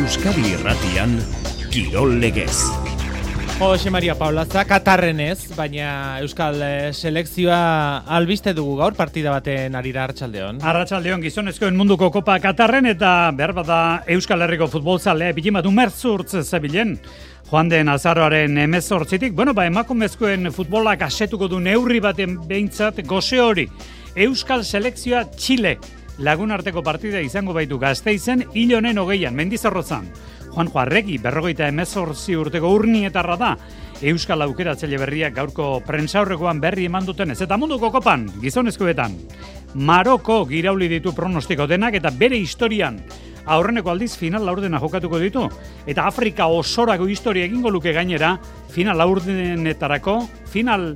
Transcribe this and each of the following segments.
Euskadi Irratian Kirol Legez. Jose Maria Paulaza, Katarrenez, baina Euskal eh, selekzioa albiste dugu gaur partida baten arira Arratsaldeon. Arratsaldeon gizonezkoen munduko kopa Katarren eta behar bada Euskal Herriko futbolzalea bilim bat umertzurtz zebilen. Joan den azaroaren emezortzitik, bueno, ba, emakumezkoen futbolak asetuko du neurri baten behintzat goze hori. Euskal selekzioa Chile lagun arteko partida izango baitu gazteizen hilonen hogeian, mendizorrozan. Juan Juarregi, berrogeita emezorzi urteko urnietarra da, Euskal Aukeratzaile berriak gaurko prensaurrekoan berri eman duten ez. Eta munduko kopan, gizonezkoetan, Maroko girauli ditu pronostiko denak eta bere historian aurreneko aldiz final laurdena jokatuko ditu. Eta Afrika osorako historia egingo luke gainera, final laurdenetarako, final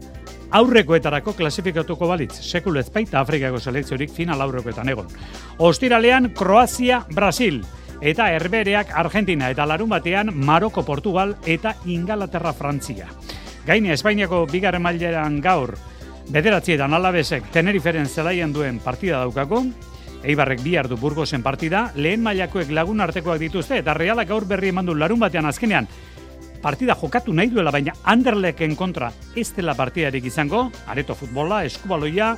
aurrekoetarako klasifikatuko balitz. Sekulu ezpaita Afrikako selekziorik final aurrekoetan egon. Ostiralean, Kroazia, Brasil eta herbereak Argentina eta larun batean Maroko Portugal eta Ingalaterra Frantzia. Gaine Espainiako bigarren maileran gaur bederatzietan alabesek Teneriferen zelaian duen partida daukako, Eibarrek bi ardu burgozen partida, lehen mailakoek lagun artekoak dituzte, eta realak gaur berri eman du larun batean azkenean, partida jokatu nahi duela, baina Anderleken kontra ez dela partidarik izango, areto futbola, eskubaloia,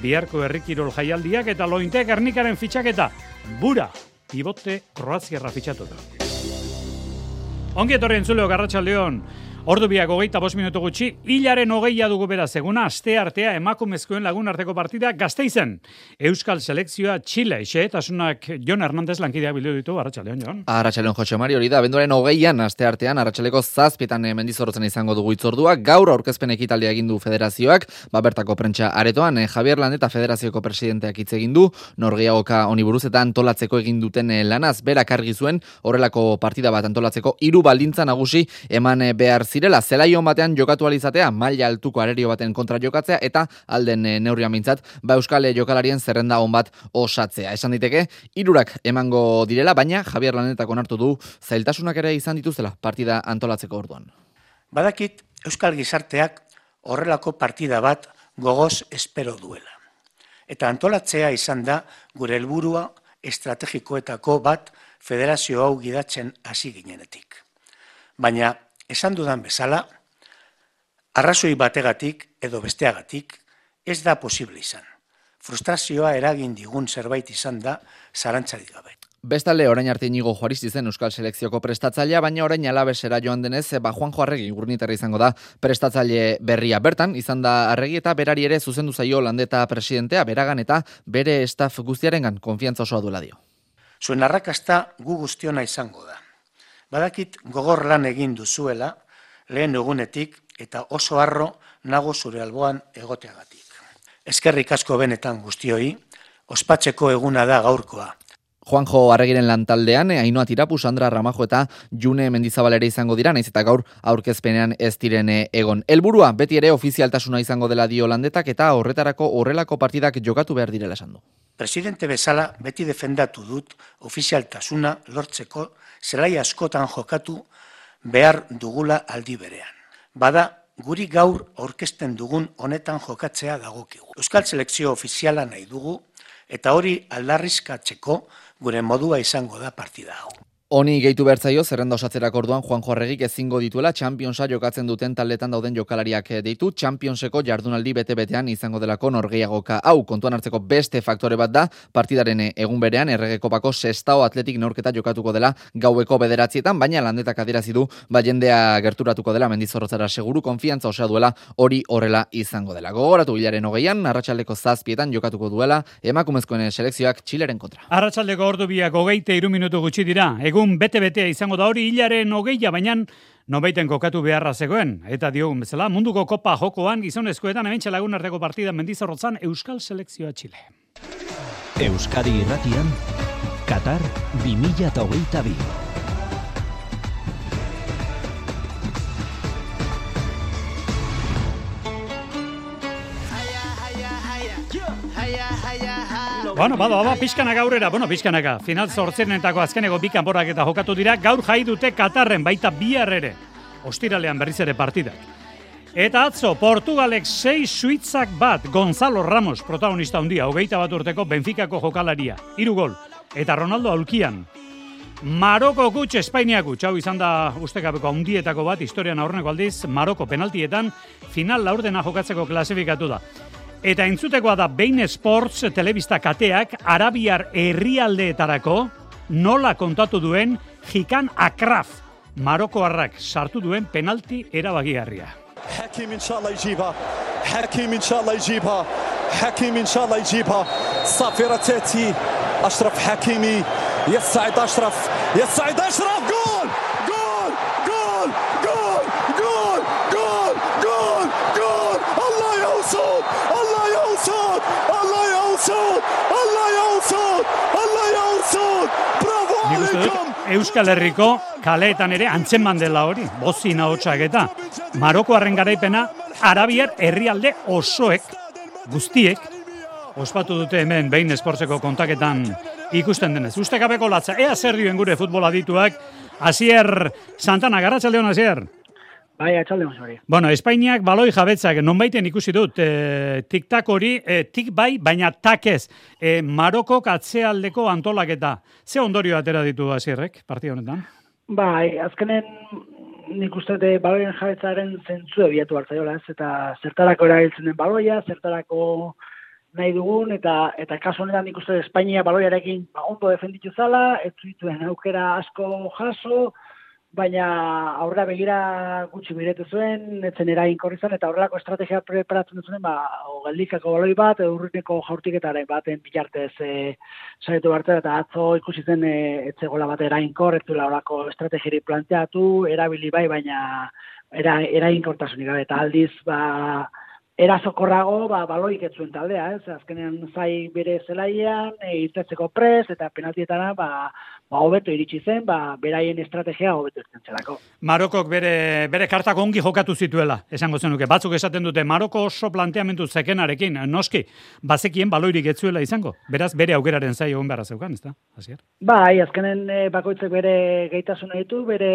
biharko herrikirol jaialdiak eta lointek ernikaren fitxaketa, bura pivote Kroaziarra fitxatu da. Ongi etorri entzuleo Garratxaldeon, Ordu biak hogeita bos minutu gutxi, hilaren hogeia dugu beraz, eguna aste artea emakumezkoen lagun arteko partida gazteizen. Euskal selekzioa Chile, xe, Jon Hernandez lankideak bildu ditu, Arratxaleon, Jon. Arratxaleon, Jose Mari, hori da, benduaren hogeian aste artean, Arratxaleko zazpietan eh, mendizorrotzen izango dugu itzordua, gaur aurkezpen ekitaldia egin du federazioak, babertako prentsa aretoan, eh, Javier Landeta federazioko presidenteak hitz egin du, norgeagoka oniburuz eta antolatzeko egin duten eh, lanaz, berak argi zuen, horrelako partida bat antolatzeko, hiru baldintza nagusi eman eh, behar zirela, zelaion batean jokatu alizatea, maila altuko arerio baten kontra jokatzea, eta alden e, neurrian mintzat, ba euskal jokalarien zerrenda on bat osatzea. Esan diteke, irurak emango direla, baina Javier Lanetako onartu du zailtasunak ere izan dituzela partida antolatzeko orduan. Badakit euskal gizarteak horrelako partida bat gogoz espero duela. Eta antolatzea izan da gure helburua estrategikoetako bat federazio hau gidatzen hasi ginenetik. Baina esan dudan bezala, arrazoi bategatik edo besteagatik ez da posible izan. Frustrazioa eragin digun zerbait izan da zarantzarik gabe. Bestalde, orain arte inigo juaristi zen Euskal Selekzioko prestatzailea, baina orain alabesera joan denez, ba Juan Arregi gurnitarra izango da prestatzaile berria bertan, izan da arregi eta berari ere zuzendu zaio landeta presidentea, beragan eta bere staff guztiarengan konfiantza osoa duela dio. Zuen arrakasta gu guztiona izango da. Badakit gogor lan egin duzuela, lehen egunetik eta oso harro nago zure alboan egoteagatik. Eskerrik asko benetan guztioi, ospatzeko eguna da gaurkoa. Juanjo Arregiren lantaldean, Ainoa Tirapu, Sandra Ramajo eta June Mendizabalere izango dira, naiz eta gaur aurkezpenean ez direne egon. Helburua beti ere ofizialtasuna izango dela dio landetak eta horretarako horrelako partidak jokatu behar direla esan du. Presidente bezala beti defendatu dut ofizialtasuna lortzeko zelai askotan jokatu behar dugula aldi berean. Bada, guri gaur orkesten dugun honetan jokatzea dagokigu. Euskal selekzio ofiziala nahi dugu, eta hori aldarrizkatzeko gure modua izango da partida hau. Honi gehitu bertzaio, zerrenda osatzerak orduan Juan Joarregik ezingo dituela Championsa jokatzen duten taldetan dauden jokalariak ditu. Championseko jardunaldi bete-betean izango delako norgeiagoka. Hau, kontuan hartzeko beste faktore bat da, partidaren egun berean erregekopako sestao atletik norketa jokatuko dela gaueko bederatzietan, baina landetak adirazi du, ba jendea gerturatuko dela mendizorrotzara seguru, konfiantza osea duela hori horrela izango dela. Gogoratu hilaren hogeian, arratsaldeko zazpietan jokatuko duela emakumezkoen selekzioak txileren kontra. Arratsaldeko ordu biak hogeite minutu gutxi dira egun bete-betea izango da hori hilaren hogeia, baina nobeiten kokatu beharra zegoen. Eta diogun bezala, munduko kopa jokoan gizonezkoetan hemen lagun arteko partida mendizorrotzan Euskal Selekzioa Txile. Euskadi irratian, Qatar 2022. Bueno, bada, bada, pixkanak aurrera, bueno, pixkanaka, final zortzenetako azkeneko bi kanporak eta jokatu dira, gaur jai dute Katarren, baita bihar ere, ostiralean berriz ere partidak. Eta atzo, Portugalek 6 suitzak bat, Gonzalo Ramos, protagonista handia, hogeita bat urteko Benficako jokalaria, hiru gol, eta Ronaldo aulkian. Maroko gutx, Espainia gutx, hau izan da ustekabeko handietako bat, historian aurreneko aldiz, Maroko penaltietan final laurdena jokatzeko klasifikatu da. Eta entzutekoa da Bein Sports telebista kateak Arabiar Herrialdeetarako nola kontatu duen Jikan Akraf Marokoarrak sartu duen penalti erabagirria. Hakim inshallah yjibha. Hakim inshallah yjibha. Hakim inshallah yjibha. Safira tati Ashraf Hakimi ya Sa'id Ashraf ya Sa'id Ashraf uste dut, Euskal Herriko kaleetan ere antzeman dela hori, bozina hotxak eta Marokoarren garaipena Arabiar herrialde osoek guztiek ospatu dute hemen behin esportzeko kontaketan ikusten denez. Ustekabeko latza, ea zer dioen gure futbola dituak, Asier Santana, garratzaldeon Azier. Bai, atxalde hori. Bueno, Espainiak baloi jabetzak, nonbaiten ikusi dut, e, tik-tak hori, e, tik bai, baina tak ez. E, Marokok atzealdeko antolaketa. Ze ondorio atera ditu Asierrek, partida honetan? Bai, azkenen nik uste dut baloien jabetzaren zentzu ebiatu hartzaiola, ez? Eta zertarako erabiltzen den baloia, zertarako nahi dugun, eta eta kasu honetan nik uste Espainia baloiarekin ba, ondo defenditu zala, ez zituen aukera asko jaso, baina aurra begira gutxi biretu zuen, etzen erain izan eta horrelako estrategia preparatzen zuen, ba, geldikako baloi bat, urrineko jaurtiketaren baten bilartez e, saiatu barte, eta atzo ikusi zen e, etzegola bat erainkor, ez duela horrelako estrategiari planteatu, erabili bai, baina era, erainkortasunik gabe, eta aldiz, ba, erasokorrago ba, baloik ez zuen taldea, ez? Azkenean zai bere zelaian, e, irtetzeko pres, eta penaltietara, ba, ba, hobeto iritsi zen, ba, beraien estrategia hobeto izten zelako. Marokok bere, bere kartak ongi jokatu zituela, esango zenuke. Batzuk esaten dute, Maroko oso planteamendu zekenarekin, noski, bazekien baloirik ez zuela izango. Beraz, bere aukeraren zai egon beharra zeukan, ez da? Hasier? Bai, azkenen e, bakoitzek bere gaitasuna ditu, bere,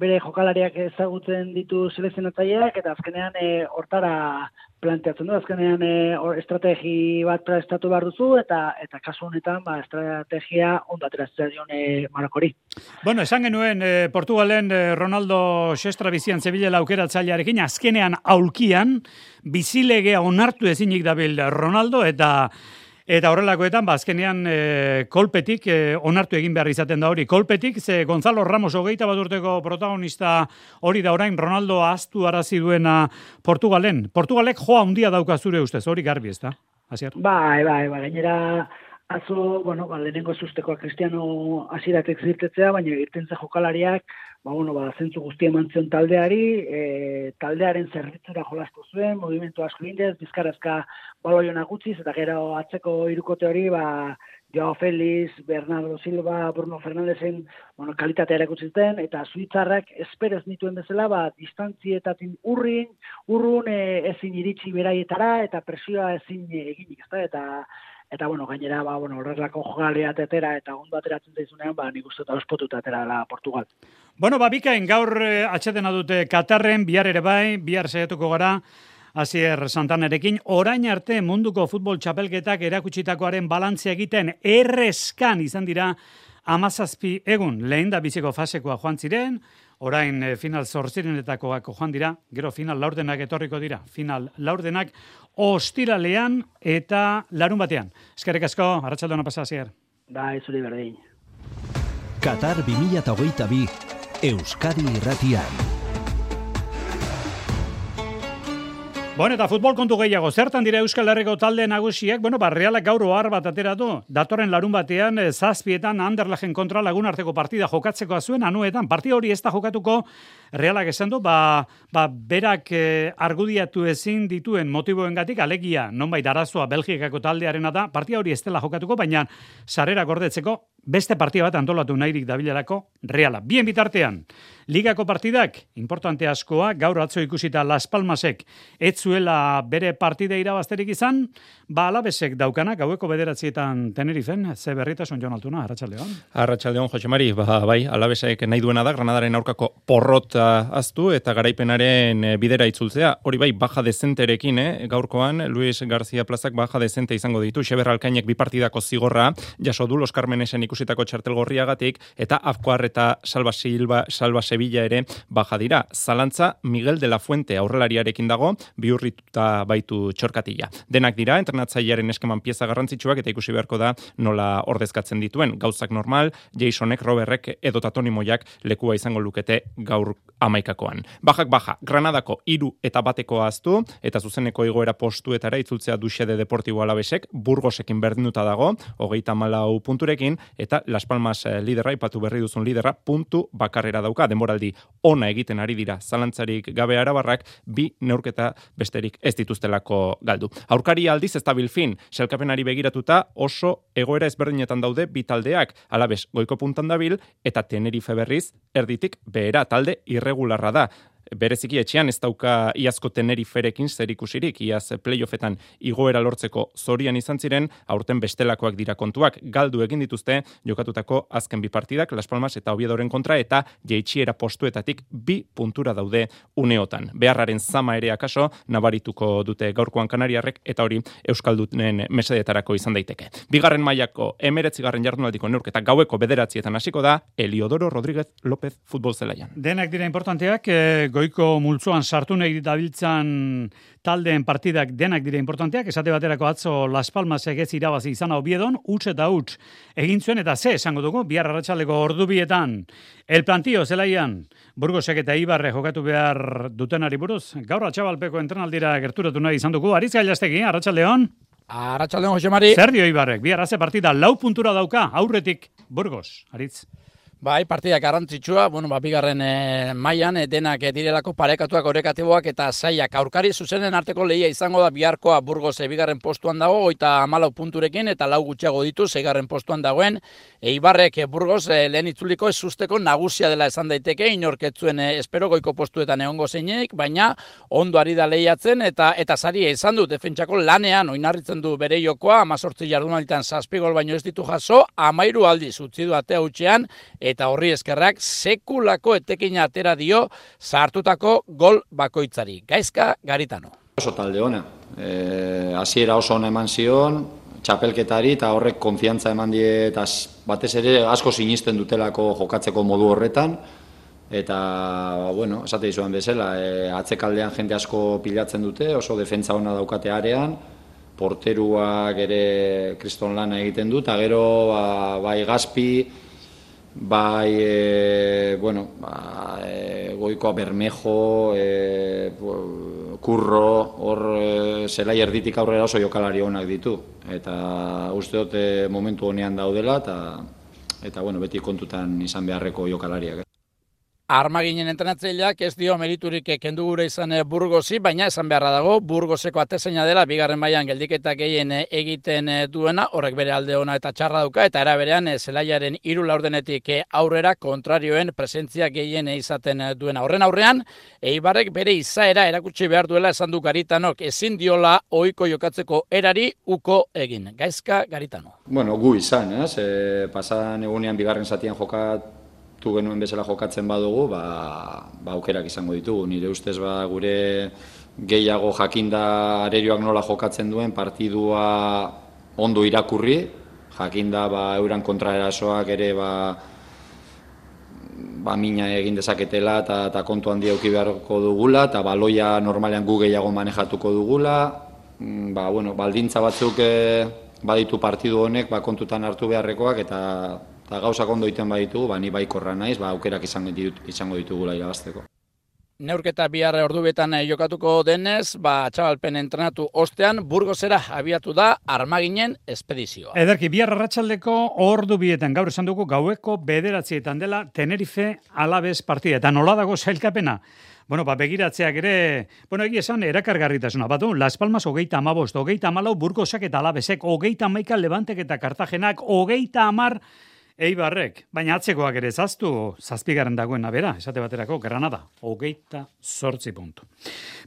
bere jokalariak ezagutzen ditu selezionatzaileak, eta azkenean e, hortara planteatzen du, azkenean e, estrategi bat prestatu behar duzu, eta eta kasu honetan, ba, estrategia ondo ateratzen dion e, Marokori. Bueno, esan genuen eh, Portugalen eh, Ronaldo Xestra bizian zebilela aukeratzailearekin, azkenean aulkian, bizilegea onartu ezinik dabil Ronaldo, eta Eta horrelakoetan, ba, azkenean e, kolpetik, e, onartu egin behar izaten da hori, kolpetik, ze Gonzalo Ramos hogeita bat urteko protagonista hori da orain, Ronaldo ahaztu arazi duena Portugalen. Portugalek joa handia dauka zure ustez, hori garbi ez da? Bai, bai, bai, gainera, atzo, bueno, ba, lehenengo sustekoa Cristiano hasiratek zirtetzea, baina irtentza jokalariak, ba, bueno, ba, zentzu guztia eman zion taldeari, e, taldearen zerritzura jolastu zuen, movimentu asko indez, bizkarazka baloiona gutxiz, eta gero atzeko irukote hori, ba, Joao Feliz, Bernardo Silva, Bruno Fernandezen, bueno, kalitatea erakutsi zuten, eta suitzarrak esperez nituen bezala, ba, distantzietatin urrin, urrun e, ezin iritsi beraietara, eta presioa ezin eginik, ezta? eta eta bueno, gainera ba bueno, horrelako jokalea tetera eta ondo ateratzen zaizunean, ba nik uste dut ospotuta atera dela Portugal. Bueno, ba, bikain gaur eh, atxetena dute Katarren, bihar ere bai, bihar saiatuko gara, Asier Santanerekin, orain arte munduko futbol txapelketak erakutsitakoaren balantzia egiten erreskan izan dira amazazpi egun lehen da biziko fasekoa joan ziren, orain eh, final zortzirenetakoak joan dira, gero final laurdenak etorriko dira, final laurdenak ostiralean eta larun batean. Eskerrik asko, arratsaldona pasa Asier. Ba, ez hori berdin. Qatar 2022 Euskadi Irratian. Bueno, eta futbol kontu gehiago, zertan dira Euskal Herriko talde nagusiak, bueno, ba, realak gaur ohar bat ateratu, datorren larun batean, eh, zazpietan, Anderlagen kontra lagun arteko partida jokatzeko zuen, anuetan, partida hori ez da jokatuko, realak esan du, ba, ba berak eh, argudiatu ezin dituen motiboengatik alegia, nonbait arazoa Belgikako taldearena da, partida hori ez dela jokatuko, baina sarera gordetzeko, beste partida bat antolatu nahirik dabilerako reala. Bien bitartean, ligako partidak, importante askoa, gaur atzo ikusita Las Palmasek, ez zuela bere partida irabazterik izan, ba alabesek daukanak, gaueko bederatzietan tenerifen, ze berritasun Jon Altuna, Arratxaldeon. Arratxaldeon, Jose Mari, ba, bai, alabesek nahi duena da, Granadaren aurkako porrot uh, aztu eta garaipenaren eh, bidera itzultzea. Hori bai, baja dezenterekin, eh? gaurkoan, Luis García Plazak baja dezente izango ditu, Xeber Alkainek bi partidako zigorra, jaso du, Los Carmenesen ikusitako txartel gorriagatik, eta Afkoar eta Salva Silva, Salva Sevilla ere baja dira. Zalantza Miguel de la Fuente aurrelariarekin dago, bihurrituta baitu txorkatila. Denak dira, entrenatzailearen eskeman pieza garrantzitsuak eta ikusi beharko da nola ordezkatzen dituen. Gauzak normal, Jasonek, Roberrek edo Tatonimoiak lekua izango lukete gaur amaikakoan. Bajak baja, Granadako iru eta bateko aztu, eta zuzeneko igoera postuetara itzultzea duxede deportibo alabesek, burgosekin berdinuta dago, hogeita malau punturekin, eta Las Palmas eh, lidera, ipatu berri duzun lidera, puntu bakarrera dauka, denboraldi ona egiten ari dira, zalantzarik gabe arabarrak, bi neurketa besterik ez dituztelako galdu. Aurkari aldiz ez dabil fin, selkapenari begiratuta oso egoera ezberdinetan daude bi taldeak, alabes goiko puntan dabil, eta Tenerife berriz, erditik behera. Talde irregularra da bereziki etxean ez dauka iazko teneriferekin zer ikusirik, iaz playoffetan igoera lortzeko zorian izan ziren, aurten bestelakoak dira kontuak, galdu egin dituzte jokatutako azken bi partidak, Las Palmas eta Obiedoren kontra, eta jeitxiera postuetatik bi puntura daude uneotan. Beharraren zama ere akaso, nabarituko dute gaurkoan kanariarrek, eta hori Euskaldunen mesedetarako izan daiteke. Bigarren mailako emeretzigarren jardunaldiko neurketa gaueko bederatzietan hasiko da, Eliodoro Rodríguez López futbol zelaian. Denak dira importanteak, eh, goiko multzoan sartu nahi dabiltzan taldeen partidak denak dira importanteak, esate baterako atzo Las Palmas egez irabazi izan hau biedon, utx eta utx egin zuen, eta ze, esango dugu, bihar arratsaleko ordubietan, el plantio zelaian, Burgosek eta Ibarre jokatu behar dutenari buruz, gaur atxabalpeko entrenaldira gerturatu nahi izan dugu, Aritz Gailastegi, arratsaldeon. Arratxaldeon, Jose Mari. Zer dio Ibarrek, bihar haze partida, lau puntura dauka, aurretik, Burgos, Aritz. Bai, partida garrantzitsua, bueno, ba, bigarren e, mailan e, denak e, direlako parekatuak orekatiboak eta zaiak. Aurkari zuzenen arteko lehia izango da biharkoa Burgos e, bigarren postuan dago, oita amalau punturekin eta lau gutxiago ditu, zeigarren postuan dagoen. Eibarrek e, Burgos e, lehen itzuliko ez usteko nagusia dela esan daiteke, inorketzuen e, espero goiko postuetan egongo zeinek, baina ondo ari da lehiatzen eta eta sari izan du defentsako lanean oinarritzen du bere jokoa, amazortzi jardunalitan zazpigol baino ez ditu jaso, amairu aldiz utzi du atea utxean, eta horri eskerrak sekulako etekina atera dio sartutako gol bakoitzari. Gaizka garitano. Oso talde ona. E, hasiera oso ona eman zion, txapelketari eta horrek konfiantza eman die eta batez ere asko sinisten dutelako jokatzeko modu horretan eta bueno, esate dizuan bezala, e, atzekaldean jende asko pilatzen dute, oso defentza ona daukate arean, porteruak ere kriston lana egiten du, eta gero ba, bai gazpi, bai e, bueno, ba, e, goikoa bermejo, e, kurro, hor e, zelai erditik aurrera oso jokalari onak ditu. Eta uste dut momentu honean daudela eta, eta bueno, beti kontutan izan beharreko jokalariak. Armaginen entrenatzeileak ez dio meriturik kendu gure izan eh, burgozi, baina esan beharra dago, burgozeko atezeina dela, bigarren baian geldiketa gehien eh, egiten eh, duena, horrek bere alde ona eta txarra duka, eta eraberean zelaiaren iru laurdenetik aurrera kontrarioen presentzia gehien izaten duena. Horren aurrean, eibarrek bere izaera erakutsi behar duela esan du garitanok, ezin diola ohiko jokatzeko erari uko egin. Gaizka garitano. Bueno, gu izan, ez? E, pasan egunean bigarren zatian jokat hartu genuen bezala jokatzen badugu, ba, ba aukerak izango ditugu. Nire ustez ba gure gehiago jakinda arerioak nola jokatzen duen partidua ondo irakurri, jakinda ba euran kontraerasoak ere ba ba mina egin dezaketela eta ta kontu handi eduki beharko dugula eta baloia normalean gu gehiago manejatuko dugula. Mm, ba, bueno, baldintza batzuk e, baditu partidu honek ba, kontutan hartu beharrekoak eta eta gauzak ondo iten baditu, ba, ni baikorra naiz, ba, aukerak izango, ditut, izango ditugula irabazteko. Neurketa bihar ordubetan eh, jokatuko denez, ba, txabalpen entrenatu ostean, burgozera abiatu da armaginen espedizioa. Ederki, bihar arratsaldeko ordu bietan, gaur esan dugu, gaueko bederatzietan dela Tenerife alabez partida. Eta nola dago zailkapena? Bueno, ba, begiratzeak ere, bueno, egia esan, erakargarritasuna, batu, Las Palmas hogeita amabost, hogeita amalau burgozak eta alabezek, hogeita amaika lebantek eta kartagenak, hogeita amar, Eibarrek, baina atzekoak ere zaztu, zazpigaren dagoen bera, esate baterako, Granada, hogeita sortzi puntu.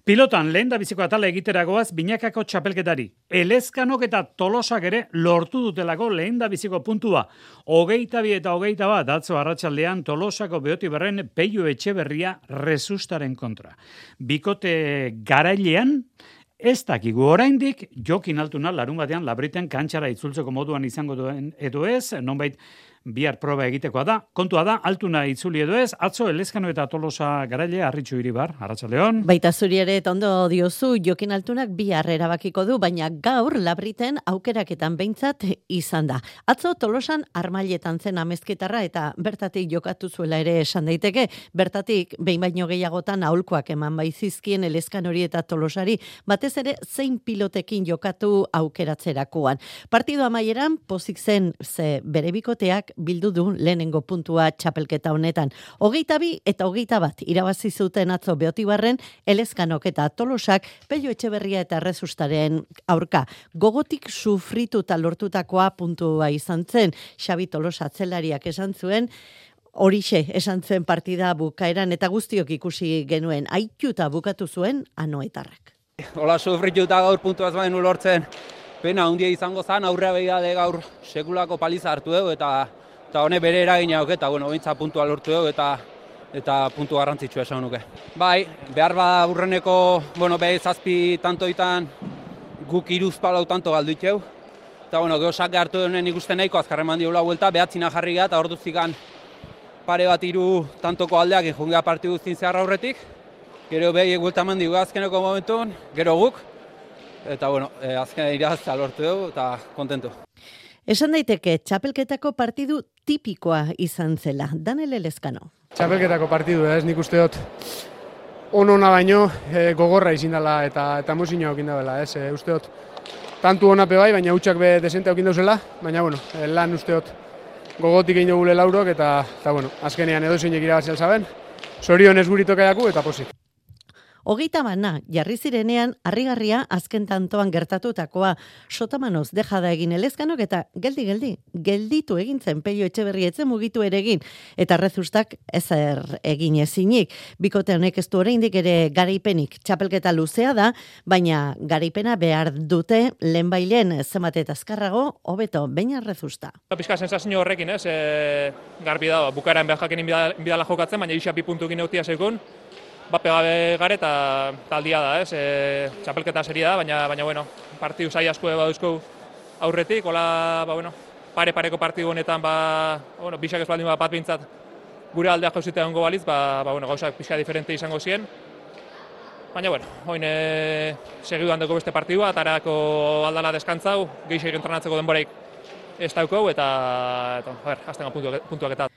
Pilotan, lehen da biziko atala egiteragoaz, binakako txapelketari, elezkanok eta tolosak ere lortu dutelako lehen da biziko puntua. Hogeita bi eta hogeita bat, atzo arratsaldean tolosako behoti berren peio etxe berria resustaren kontra. Bikote garailean, Ez dakigu oraindik jokin altuna larun batean labriten kantxara itzultzeko moduan izango duen edo ez, nonbait bihar proba egitekoa da. Kontua da, altuna itzuli edo ez, atzo elezkano eta tolosa garaile harritxu iribar, Arratxaldeon. Baita zuri ere tondo diozu, jokin altunak bihar erabakiko du, baina gaur labriten aukeraketan behintzat izan da. Atzo tolosan armailetan zen amezketarra eta bertatik jokatu zuela ere esan daiteke, bertatik behin baino gehiagotan aholkoak eman baizizkien elezkan hori eta tolosari, batez ere zein pilotekin jokatu aukeratzerakoan. Partido amaieran, pozik zen ze bere bikoteak bildu du lehenengo puntua txapelketa honetan. Hogeita bi eta hogeita bat irabazi zuten atzo beotibarren, elezkanok eta tolosak pelio etxeberria eta rezustaren aurka. Gogotik sufrituta lortutakoa puntua izan zen, Xabi Tolosa atzelariak esan zuen, Horixe, esan zen partida bukaeran eta guztiok ikusi genuen aituta bukatu zuen anoetarrak. Hola, sufrituta gaur puntuaz baino lortzen, pena handia izango zan, aurrea behigade gaur sekulako paliza hartu dugu, eta eta hone bere eragina eta bueno, bintza puntua lortu dugu, eta eta puntu garrantzitsua esan nuke. Bai, behar ba urreneko, bueno, behi zazpi tantoitan guk iruz palau tanto galdu itxeu, eta bueno, gehosak hartu duen ikusten nahiko azkarren mandi hula vuelta, behatzina jarri gara, eta ordu zikan pare bat iru tantoko aldeak injungea parti guztin zehar aurretik, gero behi guelta mandi azkeneko momentun, gero guk, eta bueno, e, azken irazta lortu dugu, eta kontentu. Esan daiteke, txapelketako partidu tipikoa izan zela, Daniel Elezkano. Txapelketako partidu, ez nik uste dut, onona baino e, gogorra izin dela eta eta mozina okin dela, ez, e, uste dut, tantu onape bai, baina hutsak be desente okin dauzela, baina bueno, e, lan uste dut, gogotik egin dugule laurok, eta, eta bueno, azkenean edo zeinek irabazi alzaben, Zorion ez gurito eta posi. Hogeita bana, jarri zirenean, harrigarria azken tantoan gertatutakoa, sotamanoz dejada egin elezkanok eta geldi, geldi, gelditu egin zen peio etxe berrietzen mugitu ere egin, eta rezustak ezer egin ezinik. Bikote honek ez du oraindik ere garaipenik, txapelketa luzea da, baina garaipena behar dute lehenbailen zemate eta azkarrago, hobeto, baina rezusta. Piska sensazio horrekin, ez, e, garbi da, bukaeran behar jakenin bidala jokatzen, baina isa bi puntu gine sekun, bape gabe gare eta taldia da, ez? E, txapelketa seria da, baina baina bueno, partidu sai asko baduzko aurretik, hola, ba bueno, pare pareko partidu honetan ba, bueno, bisak ez baldin bat bintzat gure aldeak jauzite egongo baliz, ba, ba bueno, gauzak pixka diferente izango ziren. Baina, bueno, hoin e, segidu handeko beste partidua, atarako aldala deskantzau, gehi entrenatzeko denboraik ez daukau, eta, eta, a ber, azten puntuak, puntuak eta.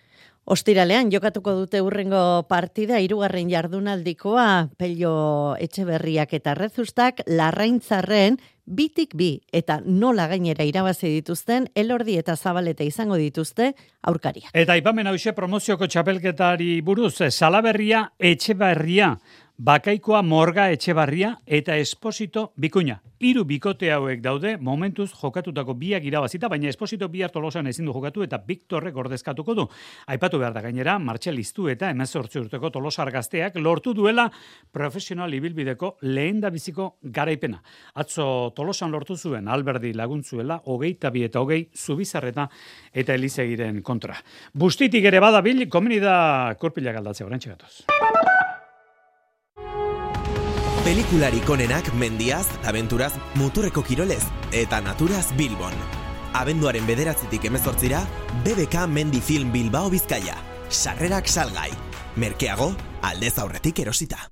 Ostiralean jokatuko dute urrengo partida hirugarren jardunaldikoa Pello Etxeberriak eta Rezustak larraintzarren bitik bi eta nola gainera irabazi dituzten elordi eta zabaleta izango dituzte aurkaria. Eta ipamen hause promozioko txapelketari buruz, salaberria etxeberria Bakaikoa morga etxebarria eta esposito bikuña. Hiru bikote hauek daude momentuz jokatutako biak irabazita, baina esposito bi tolosan ezin du jokatu eta Victorrek ordezkatuko du. Aipatu behar da gainera, Martxelistu eta emezortzi urteko tolosar gazteak lortu duela profesional ibilbideko lehen da biziko garaipena. Atzo tolosan lortu zuen alberdi laguntzuela, hogeita bi eta hogei zubizarreta eta elizegiren kontra. Bustitik ere badabil, komeni da kurpila galdatzea, orantxe Pelikularik onenak mendiaz, aventuraz, muturreko kirolez eta naturaz Bilbon. Abenduaren bederatzitik emezortzira, BBK Mendi Film Bilbao Bizkaia. Sarrerak salgai. Merkeago, aldez aurretik erosita.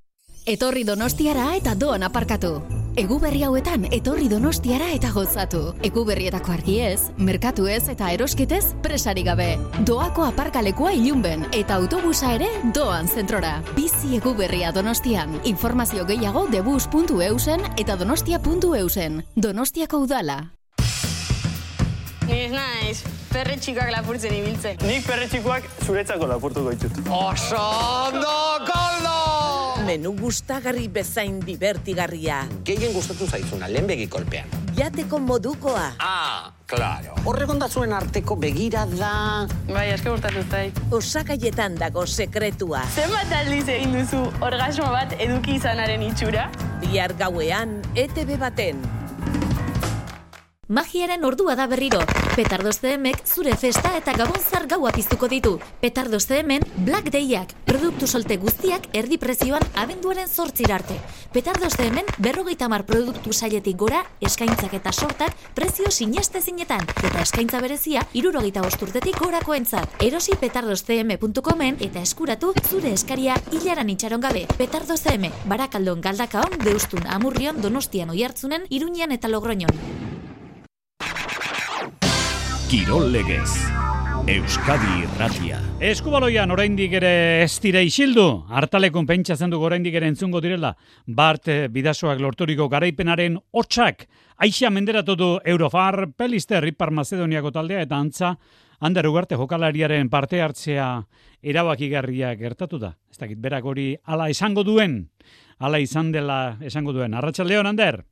Etorri Donostiara eta doan aparkatu. Egu berri hauetan etorri Donostiara eta gozatu. Egu berrietako argiez, merkatu ez eta eroskitez presari gabe. Doako aparkalekua ilunben eta autobusa ere doan zentrora. Bizi egu berria Donostian. Informazio gehiago debus.eusen eta donostia.eusen. Donostiako udala. Ni ez naiz, perretxikoak lapurtzen ibiltzen. Nik perretxikoak zuretzako lapurtuko ditut. Oso ondo, koldo! Menu gustagarri bezain divertigarria. Gehien gustatu zaizuna, lehen begi kolpean. Jateko modukoa. Ah, claro. Horregon zuen arteko begira da... Bai, asko gustatu zait. Osakaietan dago sekretua. Zenbat aldiz egin duzu orgasmo bat eduki izanaren itxura? Bihar gauean, ETV baten. Magiaren ordua da berriro. Petardos CMek zure festa eta gabonzar gaua piztuko ditu. Petardos CMen Black Dayak, produktu solte guztiak erdi prezioan abenduaren zortzir arte. Petardos CMen berrogeita mar produktu sailetik gora, eskaintzak eta sortak prezio sineste zinetan. Eta eskaintza berezia, irurogeita osturtetik gorako entzat. Erosi petardoscm.comen eta eskuratu zure eskaria hilaran itxaron gabe. Petardos CM, barakaldon galdakaon, deustun, amurrion, donostian oiartzunen, iruñan eta logroñon. Kirol legez. Euskadi Irratia. Eskubaloian oraindik ere ez dira isildu. Hartalekun pentsatzen dugu oraindik ere entzungo direla. Bart bidasoak lorturiko garaipenaren hotxak. Aixa menderatu du Eurofar, Pelister, Ipar Macedoniako taldea eta antza, Ander Ugarte jokalariaren parte hartzea erabakigarria gertatu da. Ez dakit berak hori ala esango duen, ala izan dela esango duen. Arratxaldeon, Ander?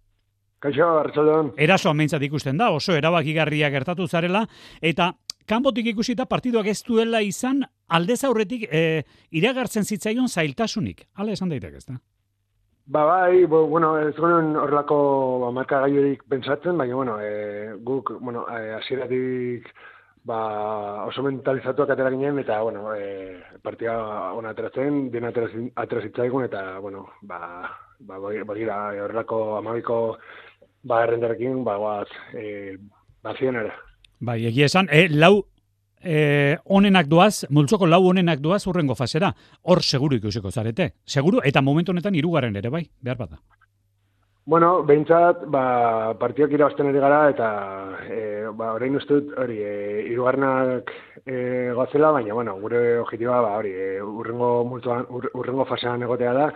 Kaixo, Arratxaldeon. Eraso ameintzat ikusten da, oso erabakigarria gertatu zarela, eta kanpotik ikusita partiduak ez duela izan aldez aurretik e, iragartzen zitzaion zailtasunik. Hala esan daiteke, ez da? Ba, bai, bo, bueno, ez gonen horrelako marka gaiorik pentsatzen, baina, bueno, e, guk, bueno, e, asieratik ba, oso mentalizatuak atera ginen, eta, bueno, e, partia ona ateratzen, dena aterazitzaigun, eta, bueno, ba, ba, bai, horrelako amabiko ba, errendarekin, ba, guaz, e, bazionera. Bai, egia esan, e, lau e, onenak duaz, multzoko lau onenak duaz urrengo fasera. Hor seguru ikusiko zarete. Seguru, eta momentu honetan irugaren ere, bai, behar bada. Bueno, behintzat, ba, partiak irabazten ere gara, eta e, ba, orain ustut, hori, e, irugarnak e, goazela, baina, bueno, gure objetiba, ba, hori, e, urrengo, multuan, ur, urrengo fasean egotea da,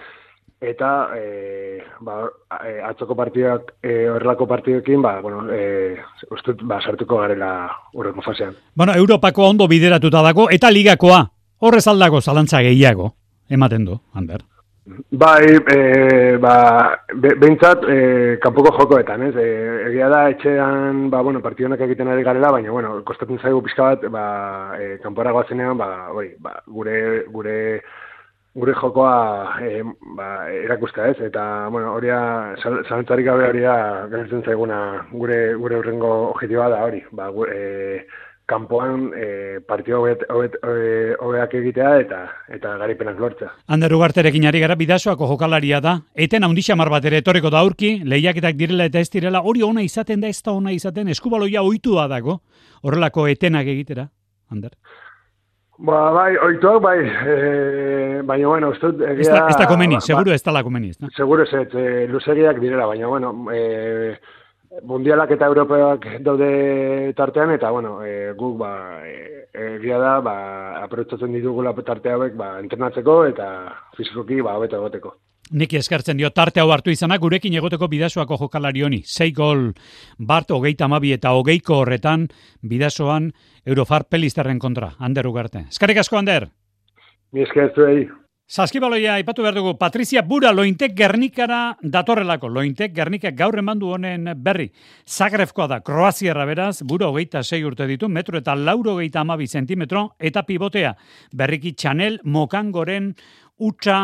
eta e, ba, e, atzoko partidak e, horrelako partidekin ba, bueno, e, ustut, ba, sartuko garela urreko fasean. Bueno, Europako ondo bideratuta dago eta ligakoa horrez aldako zalantza gehiago ematen du, Ander. Bai, e, ba, be, behintzat, e, kanpoko jokoetan, ez? E, egia da, etxean, ba, bueno, partidionak egiten ari garela, baina, bueno, kostatzen zaigu pixka bat, ba, e, kanpora goazenean, ba, oi, ba, gure, gure, gure jokoa e, ba, erakusta ez, eta bueno, hori zalantzarik gabe hori da zaiguna gure, gure urrengo objetiba da hori, ba, e, kanpoan e, partio hobeak egitea eta eta garipenak lortza. Ander Ugarterekin ari gara bidasoako jokalaria da, eten handi xamar bat ere etorriko da aurki, lehiaketak direla eta ez direla, hori ona izaten da ez da ona izaten, eskubaloia ohitu da dago, horrelako etenak egitera, Ander. Ba, bai, oituak, bai, e, baina, bueno, ez dut... Ez da, ez da komeni, ba, seguro ez da la komeni, ez da? Seguro ez, e, luzegiak direla, baina, bueno, e, mundialak eta europeak daude tartean, eta, bueno, e, guk, ba, e, egia da, ba, aprotzatzen ditugula tarte hauek, ba, entrenatzeko, eta fizikoki, ba, hobeto egoteko. Niki eskartzen dio tarte hau hartu izana gurekin egoteko bidasoako jokalari honi. Sei gol bart hogeita amabi eta hogeiko horretan bidasoan Eurofar pelizterren kontra. Ander ugarte. Eskarrik asko, Ander? Mi eskertu egi. Saskibaloia, ipatu behar dugu, Patrizia Bura lointek Gernikara datorrelako. Lointek Gernika gaur emandu honen berri. Zagrefkoa da, Kroazierra beraz, Bura hogeita sei urte ditu, metro eta lauro hogeita amabi zentimetro, eta pivotea. Berriki Chanel Mokangoren utxa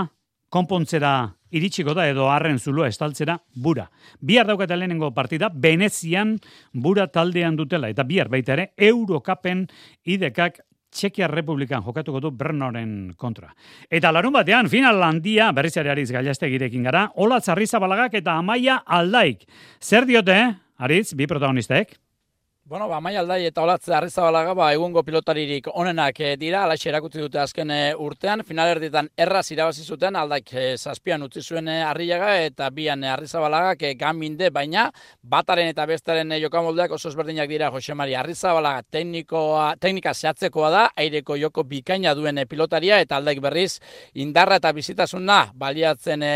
konpontzera iritsiko da edo harren zulo estaltzera bura. Bihar daukata lehenengo partida, Venezian bura taldean dutela, eta bihar baita ere, Eurokapen idekak Txekia Republikan jokatuko du Brnoren kontra. Eta larun batean, final handia, berriz ere ariz girekin gara, Ola Tzarrizabalagak eta Amaia Aldaik. Zer diote, Ariz, bi protagonistek? Bueno, ba, mai aldai eta olatze arrizabalaga, ba, egungo pilotaririk onenak e, dira, alaxe erakutzi dute azken e, urtean, finalerdietan erraz irabazi zuten, aldaik e, zazpian utzi zuen e, arriaga, eta bian e, arrizabalagak e, gaminde, baina bataren eta bestaren e, jokamoldeak oso ezberdinak dira, Jose Mari, arrizabalaga teknikoa, teknika zehatzekoa da, aireko joko bikaina duen pilotaria, eta aldaik berriz, indarra eta bizitasuna baliatzen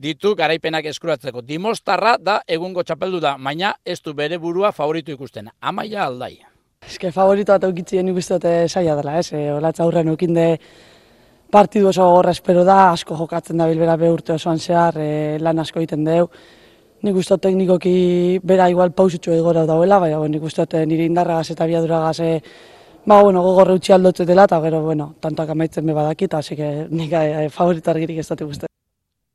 ditu garaipenak eskuratzeko. Dimostarra da egungo txapeldu da, baina ez du bere burua favoritu ikusten amaia aldai. Eske favorito bat eukitzien nik saia dela, ez? E, Olatza aurren ukinde partidu oso gorra espero da, asko jokatzen da bilbera be urte osoan zehar, e, lan asko egiten deu. Nik uste teknikoki bera igual pausutxo egora dauela, baina nik uste nire indarragaz eta biaduragaz e, ba, bueno, gogorre utzi dela, eta gero, bueno, tantoak amaitzen be badakit, así que nik e, favorito argirik ez dut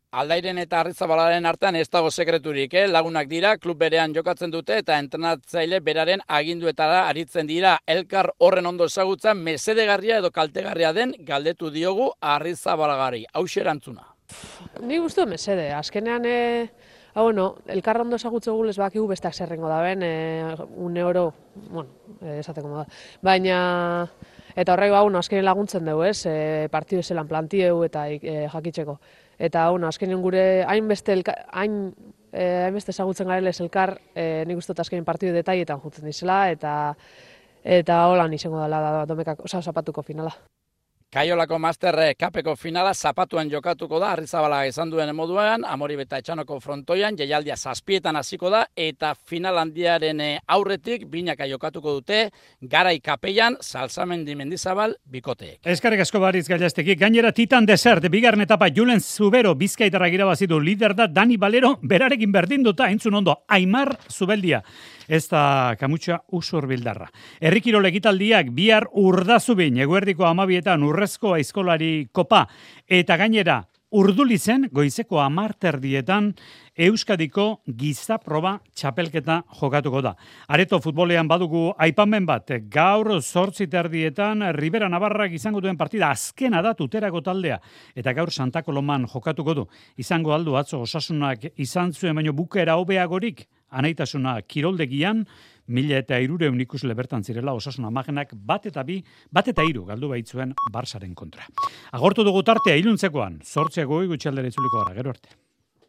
Aldairen eta Arritzabalaren artean ez dago sekreturik, eh? lagunak dira, klub berean jokatzen dute eta entrenatzaile beraren aginduetara aritzen dira. Elkar horren ondo ezagutzen mesedegarria edo kaltegarria den galdetu diogu Arritzabalagari. Hau erantzuna. Ni guztu mesede, azkenean, e, ah, bueno, elkarra ondo esagutze gulez bakigu besteak zerrengo da ben, e, une oro, bueno, e, esateko da. Baina, eta horrego hau, azkenean laguntzen dugu, ez, e, partidu zelan plantieu eta e, jakitzeko. Eta, bueno, azkenean gure, hainbeste, hain, e, hainbeste ezagutzen garela elkar, e, nik uste azkenean partidu detaietan jutzen dizela, eta eta holan izango dela da, domekak, osa, zapatuko finala. Kaiolako Masterre kapeko finala zapatuan jokatuko da, Arrizabala izan duen moduan, Amori beta etxanoko frontoian, jaialdia zazpietan hasiko da, eta final handiaren eh, aurretik, binaka jokatuko dute, garai kapeian, salzamendi mendizabal, bikoteek. Eskarrik asko bariz gailazteki, gainera Titan Desert, bigarren etapa Julen Zubero, bizkaitara bazidu lider da, Dani Valero, berarekin berdin duta, entzun ondo, Aimar Zubeldia ez da kamutxa usur bildarra. Errikiro legitaldiak bihar urdazubin, eguerdiko amabietan urrezko aizkolari kopa, eta gainera urdulitzen goizeko amarterdietan Euskadiko gizaproba txapelketa jokatuko da. Areto futbolean badugu aipamen bat, gaur zortzi terdietan Ribera Navarrak izango duen partida azkena da tuterako taldea, eta gaur Santa Koloman jokatuko du. Izango aldu atzo osasunak izan zuen baino bukera hobeagorik, anaitasuna kiroldegian, mila eta irureun ikusle bertan zirela osasuna magenak bat eta bi, bat eta iru galdu baitzuen barsaren kontra. Agortu dugu tartea iluntzekoan, sortzeago gutxaldera itzuliko gara, gero arte.